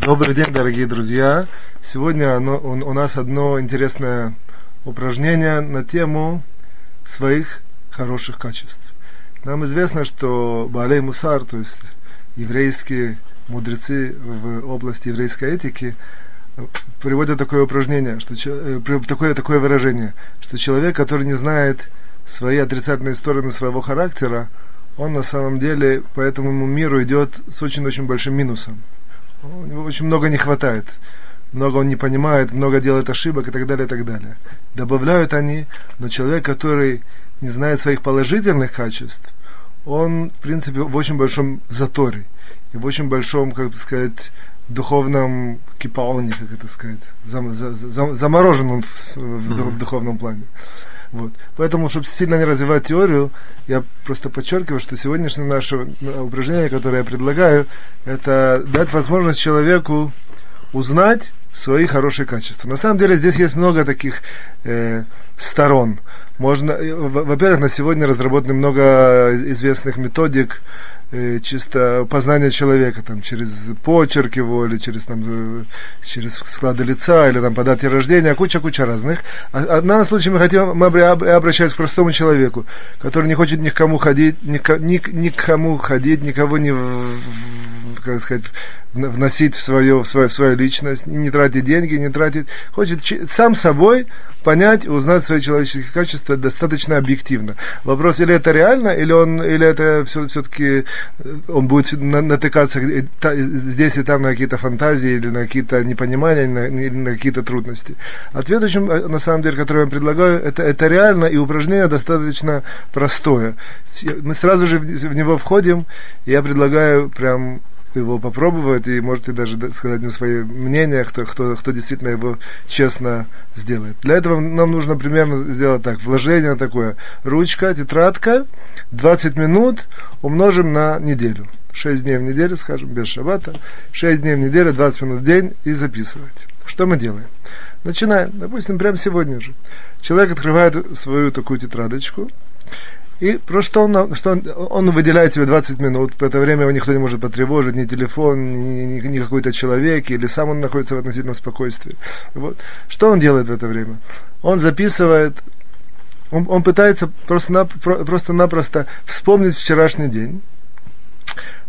Добрый день, дорогие друзья. Сегодня у, нас одно интересное упражнение на тему своих хороших качеств. Нам известно, что Балей Мусар, то есть еврейские мудрецы в области еврейской этики, приводят такое упражнение, что, э, такое, такое выражение, что человек, который не знает свои отрицательные стороны своего характера, он на самом деле по этому миру идет с очень-очень большим минусом. У него очень много не хватает. Много он не понимает, много делает ошибок и так далее, и так далее. Добавляют они, но человек, который не знает своих положительных качеств, он, в принципе, в очень большом заторе. И в очень большом, как бы сказать, духовном кипаоне, как это сказать, зам, за, за, заморожен он в, в, в духовном плане. Вот. Поэтому, чтобы сильно не развивать теорию, я просто подчеркиваю, что сегодняшнее наше упражнение, которое я предлагаю, это дать возможность человеку узнать свои хорошие качества. На самом деле здесь есть много таких э, сторон. Можно, э, во-первых, на сегодня разработаны много известных методик, э, чисто познание человека, там, через почерк его, или через, там, э, через склады лица, или там, по дате рождения, куча-куча разных. А, а в данном мы хотим, мы обращаемся к простому человеку, который не хочет ни к кому ходить, ни, ни, ни к кому ходить, никого не, как сказать, вносить в свою, в свою, в свою личность, не тратить деньги, не тратить, хочет сам собой понять, узнать свои человеческие качества достаточно объективно. Вопрос, или это реально, или, он, или это все, все-таки э, он будет натыкаться здесь и там на какие-то фантазии, или на какие-то непонимания, или на, какие-то трудности. Ответ, э, на самом деле, который я предлагаю, это, это реально, и упражнение достаточно простое. Мы сразу же в него входим, и я предлагаю прям его попробовать и можете даже сказать мне свое мнение, кто, кто, кто действительно его честно сделает. Для этого нам нужно примерно сделать так. Вложение такое. Ручка, тетрадка, 20 минут умножим на неделю. 6 дней в неделю, скажем, без шабата. 6 дней в неделю, 20 минут в день и записывать. Что мы делаем? Начинаем. Допустим, прямо сегодня же. Человек открывает свою такую тетрадочку и просто он, что он, он выделяет себе 20 минут, в это время его никто не может потревожить, ни телефон, ни, ни, ни какой-то человек, или сам он находится в относительном спокойствии. Вот. Что он делает в это время? Он записывает, он, он пытается просто-напросто просто вспомнить вчерашний день,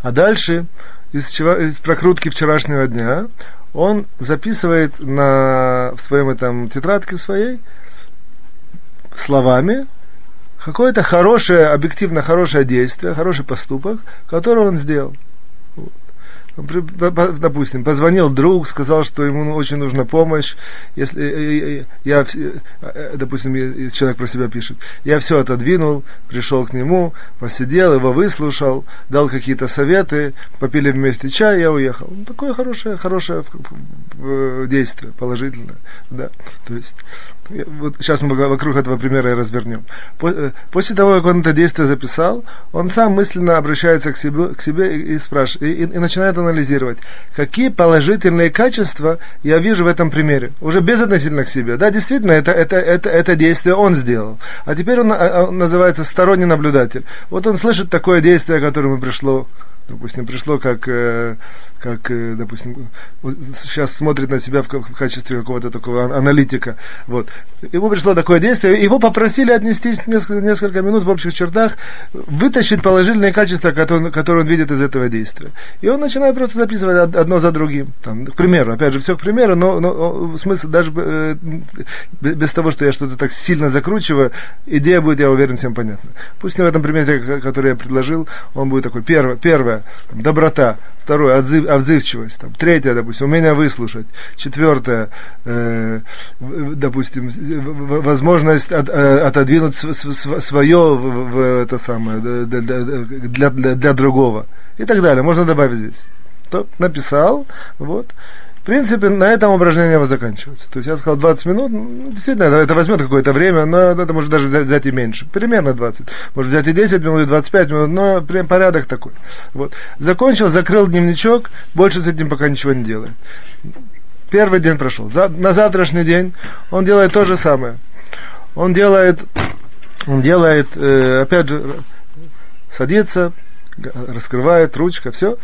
а дальше из, из прокрутки вчерашнего дня он записывает на, в своем этом тетрадке своей словами, какое-то хорошее, объективно хорошее действие, хороший поступок, который он сделал. Допустим, позвонил друг, сказал, что ему очень нужна помощь. Если э, э, я, э, допустим, человек про себя пишет, я все отодвинул, пришел к нему, посидел, его выслушал, дал какие-то советы, попили вместе чай, я уехал. Ну, такое хорошее, хорошее действие, положительное. Да. То есть вот сейчас мы вокруг этого примера и развернем. После того, как он это действие записал, он сам мысленно обращается к себе, к себе и, спрашивает, и, и, и начинает анализировать, какие положительные качества я вижу в этом примере. Уже безотносительно к себе. Да, действительно, это, это, это, это действие он сделал. А теперь он, а, он называется сторонний наблюдатель. Вот он слышит такое действие, которое ему пришло, допустим, пришло как... Э, как, э, допустим, сейчас смотрит на себя в качестве какого-то такого аналитика. Вот. Ему пришло такое действие, его попросили отнестись несколько, несколько минут в общих чертах, вытащить положительные качества, которые, которые он видит из этого действия. И он начинает просто записывать одно за другим. Там, к примеру, опять же, все к примеру, но, но смысл даже э, без того, что я что-то так сильно закручиваю, идея будет, я уверен, всем понятна. Пусть в этом примере, который я предложил, он будет такой. Первое, первое доброта. Второе, отзыв, отзывчивость. Там, третье, допустим, умение выслушать. Четвертое, э, допустим, возможность от, э, отодвинуть свое в, в это самое, для, для, для другого. И так далее. Можно добавить здесь. То написал, вот принципе, на этом упражнение его заканчивается. То есть я сказал 20 минут, ну, действительно, это, это возьмет какое-то время, но это может даже взять, взять и меньше. Примерно 20. Может взять и 10 минут, и 25 минут, но прям порядок такой. Вот. Закончил, закрыл дневничок, больше с этим пока ничего не делает. Первый день прошел. За, на завтрашний день он делает то же самое. Он делает, он делает, э, опять же, садится, раскрывает ручка, все,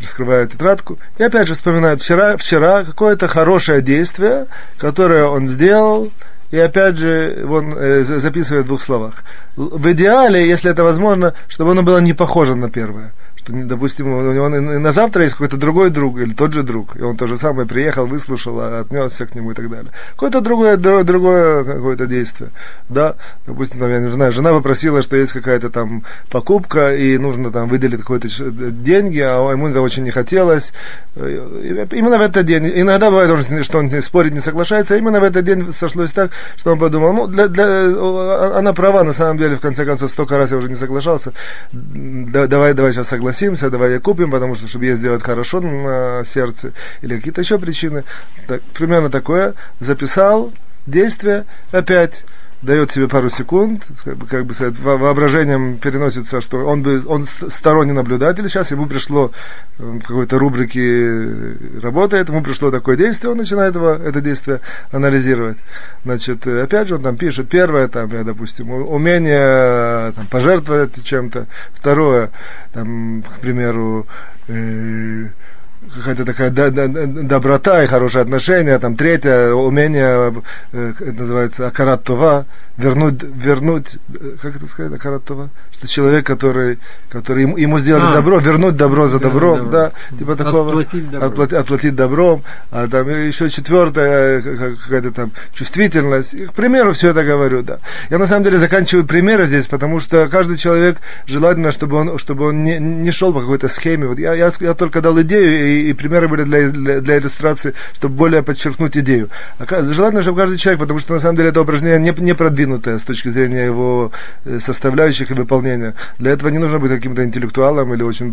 раскрывает тетрадку. И опять же вспоминает вчера, вчера какое-то хорошее действие, которое он сделал, и опять же он э, записывает в двух словах. В идеале, если это возможно, чтобы оно было не похоже на первое что, допустим, него на завтра есть какой-то другой друг или тот же друг, и он то же самое приехал, выслушал, а отнесся к нему и так далее. Какое-то другое, другое, какое-то действие. Да, допустим, там, я не знаю, жена попросила, что есть какая-то там покупка, и нужно там выделить какие-то деньги, а ему это очень не хотелось. Именно в этот день, иногда бывает, что он спорить не соглашается, а именно в этот день сошлось так, что он подумал, ну, для, для, она права, на самом деле, в конце концов, столько раз я уже не соглашался, давай, давай сейчас согласимся согласимся, давай я купим, потому что, чтобы ей сделать хорошо на сердце, или какие-то еще причины. Так, примерно такое. Записал действие, опять дает себе пару секунд, как бы, как бы сказать, воображением переносится, что он, бы, он сторонний наблюдатель, сейчас ему пришло в какой-то рубрике работает, ему пришло такое действие, он начинает его, это действие анализировать. Значит, опять же, он там пишет, первое, там, я, допустим, умение там, пожертвовать чем-то, второе, там, к примеру, э, какая-то такая доброта и хорошее отношение, там третье умение, э, это называется акарат това, вернуть, вернуть, э, как это сказать, акарат това, что человек, который, который ему, ему сделали а, добро, вернуть добро за добром, добро. да, типа такого, отплатить добром, отплатить, отплатить добром. А там еще четвертое, какая-то там чувствительность, и, к примеру, все это говорю, да. Я на самом деле заканчиваю примеры здесь, потому что каждый человек желательно, чтобы он, чтобы он не, не шел по какой-то схеме, вот я, я, я только дал идею, и, примеры были для, для, для иллюстрации, чтобы более подчеркнуть идею. Желательно, чтобы каждый человек, потому что на самом деле это упражнение не, не продвинутое с точки зрения его э, составляющих и выполнения. Для этого не нужно быть каким-то интеллектуалом или очень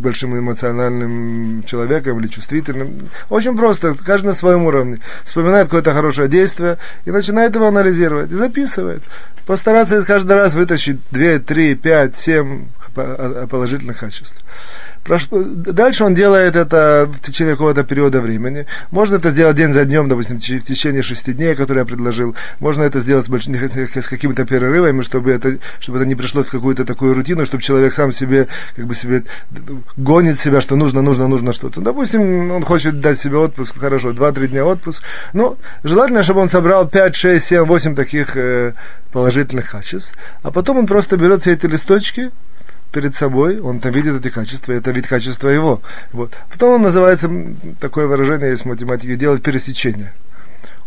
большим эмоциональным человеком или чувствительным. Очень просто, каждый на своем уровне. Вспоминает какое-то хорошее действие и начинает его анализировать и записывает. Постараться каждый раз вытащить 2, 3, 5, 7 положительных качеств. Дальше он делает это в течение какого-то периода времени. Можно это сделать день за днем, допустим, в течение шести дней, которые я предложил. Можно это сделать с, большим, с какими-то перерывами, чтобы это, чтобы это не пришло в какую-то такую рутину, чтобы человек сам себе, как бы себе гонит себя, что нужно, нужно, нужно что-то. Допустим, он хочет дать себе отпуск, хорошо, 2-3 дня отпуск. Но желательно, чтобы он собрал 5, 6, 7, 8 таких э, положительных качеств. А потом он просто берет все эти листочки, перед собой, он там видит эти качества, это вид качества его. Вот. Потом он называется, такое выражение есть в математике, делать пересечение.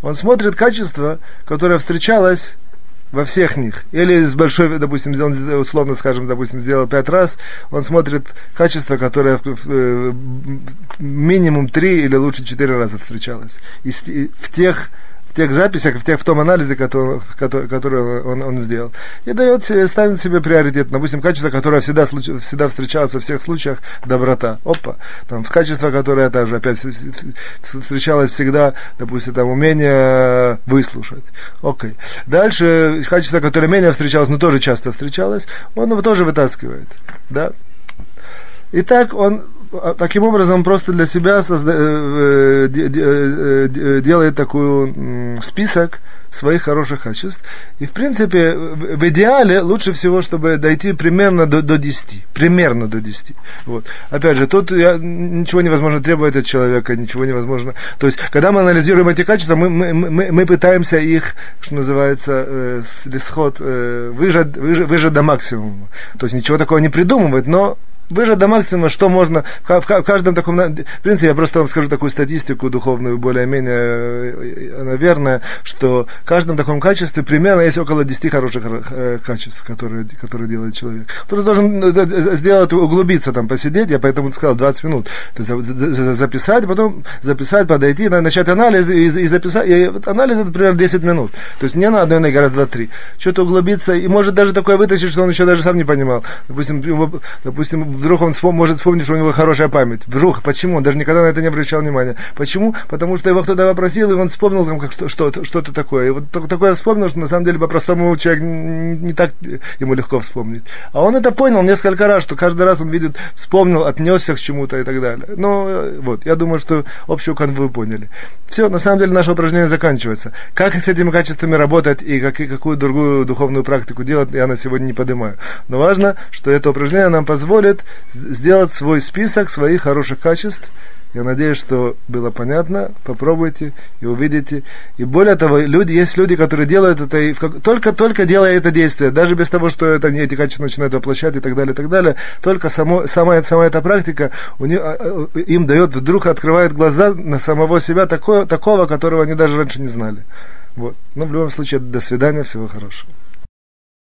Он смотрит качество, которое встречалось во всех них. Или с большой, допустим, он условно скажем, допустим, сделал пять раз, он смотрит качество, которое э, минимум три или лучше четыре раза встречалось. И в тех в тех записях, в, тех, в том анализе, который, который, он, он сделал. И дает, ставит себе приоритет. Допустим, качество, которое всегда, всегда встречалось во всех случаях, доброта. Опа. Там, качество, которое также опять встречалось всегда, допустим, там, умение выслушать. Окей. Дальше, качество, которое менее встречалось, но тоже часто встречалось, он его тоже вытаскивает. Да? Итак, он таким образом просто для себя созда... Э, э, э, делает такой список своих хороших качеств. И в принципе, в идеале лучше всего, чтобы дойти примерно до, до 10. Примерно до 10. Вот. Опять же, тут я, ничего невозможно требовать от человека, ничего невозможно. То есть, когда мы анализируем эти качества, мы, мы, мы, мы пытаемся их, что называется, э, сход, э, выжать, выжать, выжать до максимума. То есть, ничего такого не придумывать, но выжать до максимума, что можно, в, каждом таком, в принципе, я просто вам скажу такую статистику духовную, более-менее, э, наверное, что в каждом таком качестве примерно есть около 10 хороших э, качеств, которые, которые делает человек. Кто-то должен э, сделать, углубиться, там, посидеть, я поэтому сказал 20 минут, записать, потом записать, подойти, начать анализ и, и записать, и анализ это примерно 10 минут, то есть не на одной ноге, раз, два, три, что-то углубиться, и может даже такое вытащить, что он еще даже сам не понимал. Допустим, допустим вдруг он вспом, может вспомнить, что у него хорошая память. Вдруг, почему? Он даже никогда на это не обращал внимания. Почему? Потому что его кто-то попросил, и он вспомнил там как, что, что, что-то такое. И вот такое вспомнил, что на самом деле по-простому человек не, так ему легко вспомнить. А он это понял несколько раз, что каждый раз он видит, вспомнил, отнесся к чему-то и так далее. Ну, вот, я думаю, что общую канву поняли. Все, на самом деле наше упражнение заканчивается. Как с этими качествами работать и как, какую другую духовную практику делать, я на сегодня не поднимаю. Но важно, что это упражнение нам позволит сделать свой список своих хороших качеств. Я надеюсь, что было понятно. Попробуйте и увидите. И более того, люди, есть люди, которые делают это и только-только делая это действие, даже без того, что это, эти качества начинают воплощать и так далее, и так далее, только само, сама, сама эта практика у них, а, а, им дает, вдруг открывает глаза на самого себя такое, такого, которого они даже раньше не знали. Вот. Но ну, в любом случае, до свидания, всего хорошего.